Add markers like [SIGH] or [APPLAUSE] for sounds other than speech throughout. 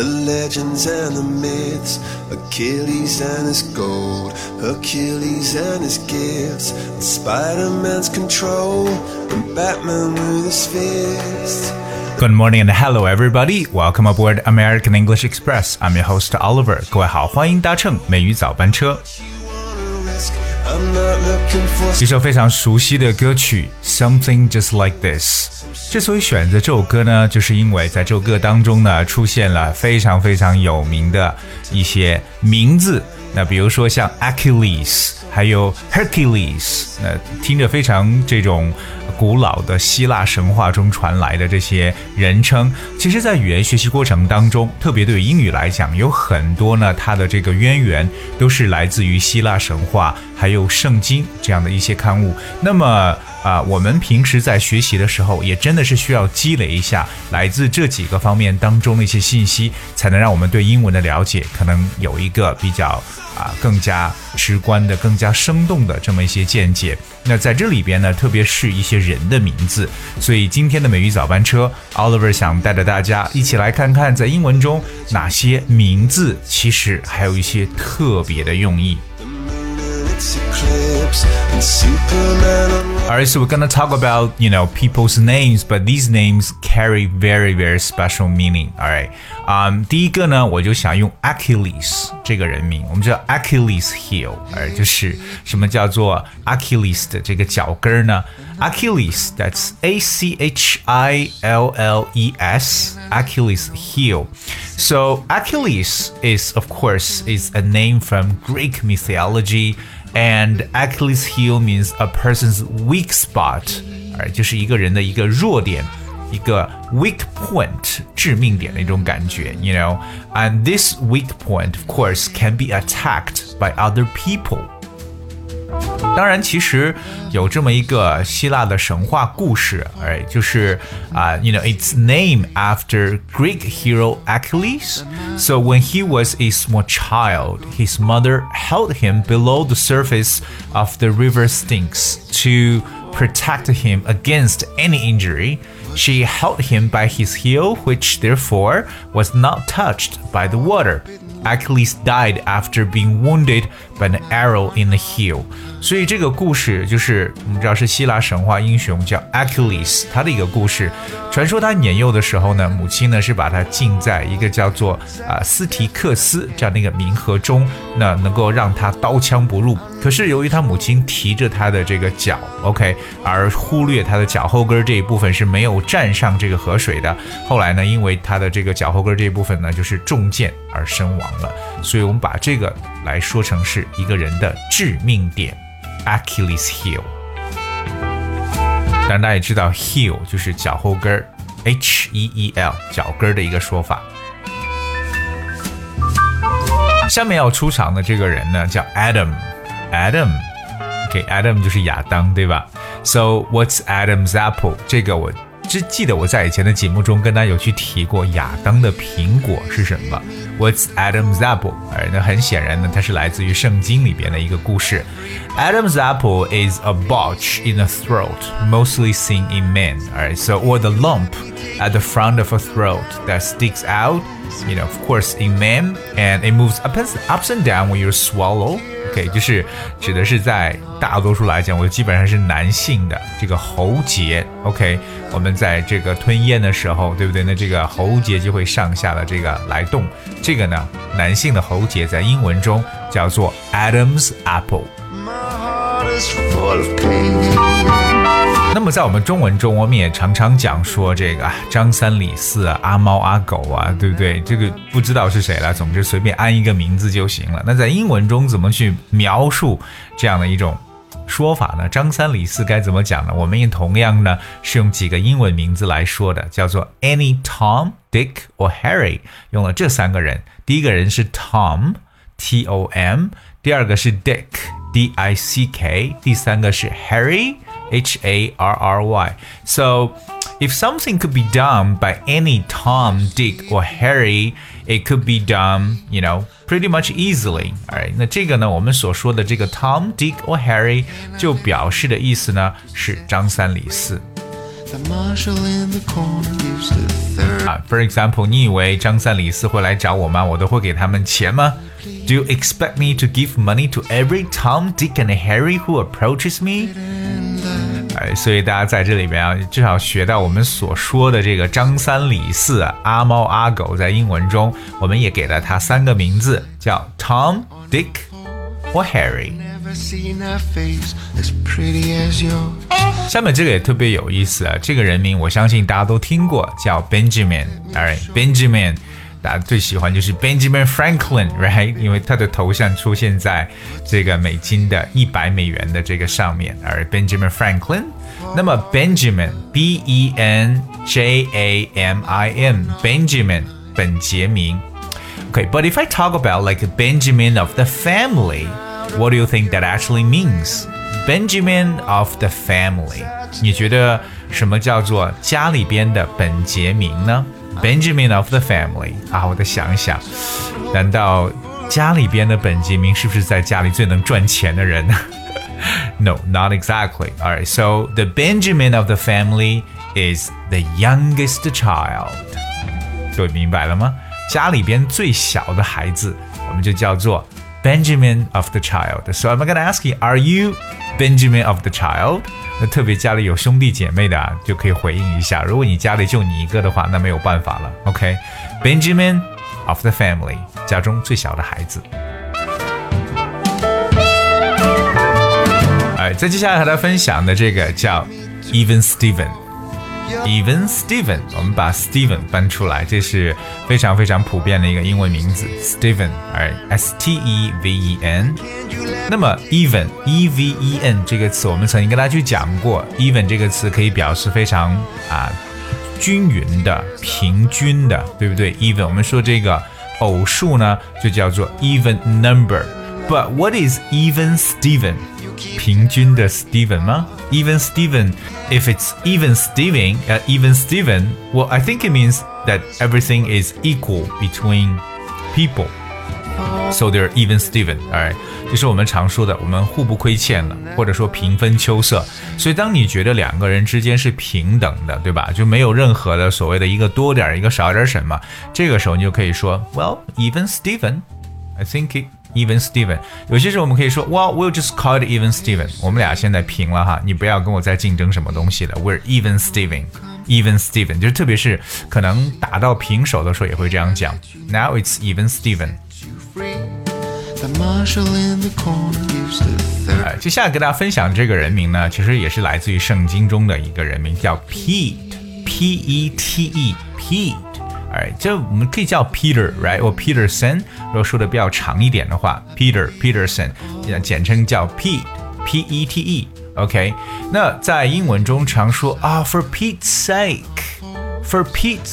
the legends and the myths, Achilles and his gold, Hercules and his gifts, and Spider-Man's control, and Batman with his fists. Good morning and hello everybody. Welcome aboard American English Express. I'm your host Oliver. 各位好，欢迎搭乘美语早班车。 Risk, I'm not looking for 一首非常熟悉的歌曲《Something Just Like This》。 之所以选择这首歌呢，就是因为在这首歌当中呢，出现了非常非常有名的一些名字。那比如说像 Achilles，还有 Hercules，那听着非常这种古老的希腊神话中传来的这些人称，其实，在语言学习过程当中，特别对英语来讲，有很多呢，它的这个渊源都是来自于希腊神话，还有圣经这样的一些刊物。那么啊、我们平时在学习的时候，也真的是需要积累一下来自这几个方面当中的一些信息，才能让我们对英文的了解可能有一个比较啊、更加直观的、更加生动的这么一些见解。那在这里边呢，特别是一些人的名字，所以今天的美语早班车，Oliver 想带着大家一起来看看，在英文中哪些名字其实还有一些特别的用意。the moon and its eclipse, and Superman on Alright, so we're gonna talk about you know people's names, but these names carry very very special meaning. Alright，啊、um,，第一个呢，我就想用 Achilles 这个人名。我们知道 Achilles heel，哎，就是什么叫做 Achilles 的这个脚跟儿呢？Achilles，that's A C H I L L E S，Achilles heel. So Achilles is of course is a name from Greek mythology. And Achilles heel means a person's weak spot，哎，就是一个人的一个弱点，一个 weak point，致命点的一种感觉，you know。And this weak point, of course, can be attacked by other people. 当然，其实有这么一个希腊的神话故事，哎，就是啊、y o u know, it's named after Greek hero Achilles. So when he was a small child, his mother held him below the surface of the river Styx to protect him against any injury. She held him by his heel, which therefore was not touched by the water. Achilles died after being wounded by an arrow in the heel。所以这个故事就是我们知道是希腊神话英雄叫 Achilles 他的一个故事。传说他年幼的时候呢，母亲呢是把他浸在一个叫做啊、斯提克斯这样的一个冥河中，那能够让他刀枪不入。可是由于他母亲提着他的这个脚，OK，而忽略他的脚后跟这一部分是没有沾上这个河水的。后来呢，因为他的这个脚后跟这一部分呢就是中箭而身亡了，所以我们把这个来说成是一个人的致命点，Achilles heel。当然大家也知道，heel 就是脚后跟儿，H E E L 脚跟儿的一个说法。下面要出场的这个人呢，叫 Adam，Adam。OK，Adam、就是亚当，对吧？So what's Adam's apple？这个我只记得我在以前的节目中跟大家有去提过，亚当的苹果是什么？What's Adam's apple？哎，那很显然呢，它是来自于圣经里边的一个故事。Adam's apple is a bulge in the throat, mostly seen in men. Alright, so or the lump at the front of a throat that sticks out. You know, of course, in men, and it moves up and ups and down when you swallow. OK，就是指的是在大多数来讲，我基本上是男性的这个喉结。OK，我们在这个吞咽的时候，对不对？那这个喉结就会上下的这个来动。这个呢，男性的喉结在英文中叫做 Adam's apple。My heart is full of pain. 那么在我们中文中，我们也常常讲说这个啊张三李四啊，阿猫阿狗啊，对不对？这个不知道是谁了，总之随便安一个名字就行了。那在英文中怎么去描述这样的一种说法呢？张三李四该怎么讲呢？我们也同样呢是用几个英文名字来说的，叫做 Any Tom、Dick or Harry，用了这三个人。第一个人是 Tom，T O M，第二个是 Dick，D I C K，第三个是 Harry。H A R R Y. So, if something could be done by any Tom, Dick, or Harry, it could be done, you know, pretty much easily. Alright，那这个呢，我们所说的这个 Tom, Dick or Harry 就表示的意思呢是张三李四。 The marshal in the corner gives the third. 啊，For example，你以为张三李四会来找我吗？我都会给他们钱吗？Do you expect me to give money to every Tom, Dick and Harry who approaches me？ 哎，所以大家在这里边啊，至少学到我们所说的这个张三李四、阿猫阿狗，在英文中我们也给了它三个名字，叫 Tom、Dick 或 Harry。下面这个也特别有意思啊，这个人名我相信大家都听过，叫 Benjamin。Alright，Benjamin，大家最喜欢就是 Benjamin Franklin，right？因为他的头像出现在这个美金的一百美元的这个上面。Alright，Benjamin Franklin。那么 Benjamin，B E N J A M I N，Benjamin，本杰明。Okay, but if I talk about like Benjamin of the family, what do you think that actually means? Benjamin of the family，你觉得什么叫做家里边的本杰明呢 ？Benjamin of the family 啊，我再想一想，难道家里边的本杰明是不是在家里最能赚钱的人呢？No, [LAUGHS] not exactly. All right, so the Benjamin of the family is the youngest child. 各位明白了吗？家里边最小的孩子，我们就叫做 Benjamin of the child. So I'm gonna ask you, are you Benjamin of the child? 那特别家里有兄弟姐妹的啊，就可以回应一下。如果你家里就你一个的话，那没有办法了。OK，Benjamin、of the family，家中最小的孩子。哎，再接下来和大家分享的这个叫 Even Steven。Even Steven，我们把 Steven 搬出来，这是非常非常普遍的一个英文名字，Steven，哎，S T E V E N。那么 even E V E N 这个词，我们曾经跟大家去讲过，even 这个词可以表示非常啊均匀的、平均的，对不对？even 我们说这个偶数呢，就叫做 even number。But what is even Steven？ 平均的 Steven 吗？Even Steven, if it's even Steven, uh, even Steven, well, I think it means that everything is equal between people. So they're even Steven, alright，就是我们常说的，我们互不亏欠了，或者说平分秋色。所以当你觉得两个人之间是平等的，对吧？就没有任何的所谓的一个多点儿，一个少点儿什么，这个时候你就可以说，Well, even Steven, I think it. Even Steven，有些时候我们可以说，Well, we'll just call it even Steven。我们俩现在平了哈，你不要跟我再竞争什么东西了。We're even Steven, even Steven，就是特别是可能打到平手的时候也会这样讲。Now it's even Steven。Free. The marshal in the corner gives the third. 呃，接下来跟大家分享这个人名呢，其实也是来自于圣经中的一个人名，叫 Pete，P E T E，Pete。哎，这我们可以叫 Peter，right？或 Peterson。如果说的比较长一点的话，Peter Peterson，简称叫 Pete，P E T E。OK，那在英文中常说啊，For Pete's sake，For Pete's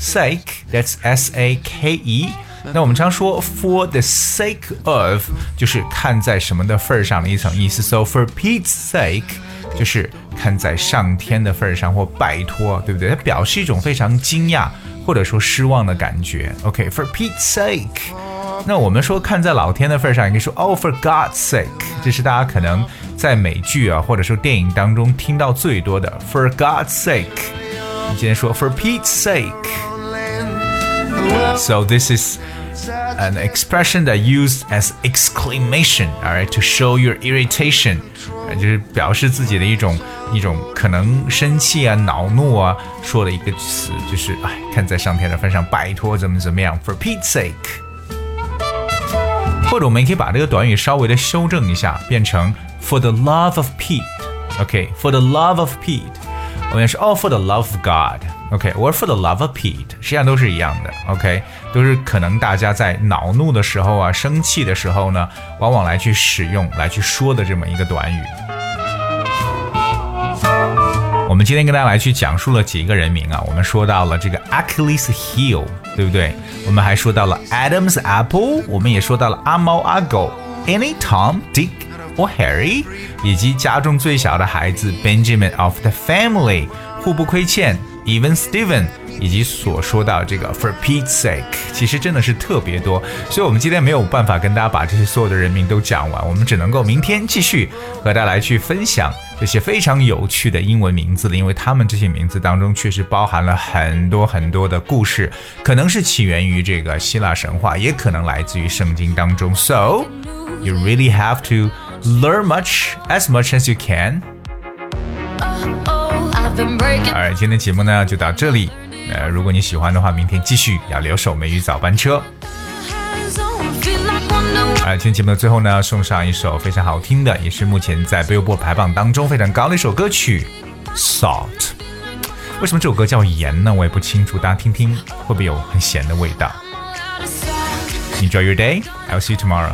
sake，sake，that's S A K E。那我们常说 for the sake of，就是看在什么的份儿上的一层意思。So for Pete's sake， 就是看在上天的份儿上或拜托，对不对？它表示一种非常惊讶或者说失望的感觉。OK，for、Pete's sake。那我们说看在老天的份儿上，也可以说 Oh for God's sake，这是大家可能在美剧啊或者说电影当中听到最多的 For God's sake。你今天说 For Pete's sake。So this is an expression that used as exclamation, all right, to show your irritation，呃 就是表示自己的一种一种可能生气啊、恼怒啊，说的一个词，就是哎，看在上天的份上，拜托怎么怎么样，for Pete's sake。或者我们也可以把这个短语稍微的修正一下，变成 for the love of Pete。OK，for、the love of Pete。我们也是哦，for the love of God。OK，or、for the love of Pete，实际上都是一样的。OK，都是可能大家在恼怒的时候啊、生气的时候呢，往往来去使用、来去说的这么一个短语。我们今天跟大家来去讲述了几个人名啊，我们说到了这个 Achilles heel，对不对？我们还说到了 Adam's apple，我们也说到了阿猫阿狗，Any Tom, Dick or Harry，以及家中最小的孩子 Benjamin of the family，互不亏欠，Even Steven，以及所说到这个 For Pete's sake，其实真的是特别多，所以我们今天没有办法跟大家把这些所有的人名都讲完，我们只能够明天继续和大家来去分享这些非常有趣的英文名字了，因为他们这些名字当中确实包含了很多很多的故事，可能是起源于这个希腊神话，也可能来自于圣经当中。So you really have to learn much as much as you can. 哎，今天节目呢就到这里。呃，如果你喜欢的话，明天继续要留守美语早班车。啊，今天节目的最后呢，送上一首非常好听的，也是目前在 Billboard 排榜当中非常高的一首歌曲《Salt》。为什么这首歌叫盐呢？我也不清楚，大家听听会不会有很咸的味道？Enjoy your day. I'll see you tomorrow.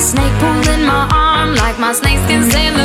snake pulled in my arm like my snakeskin sailor.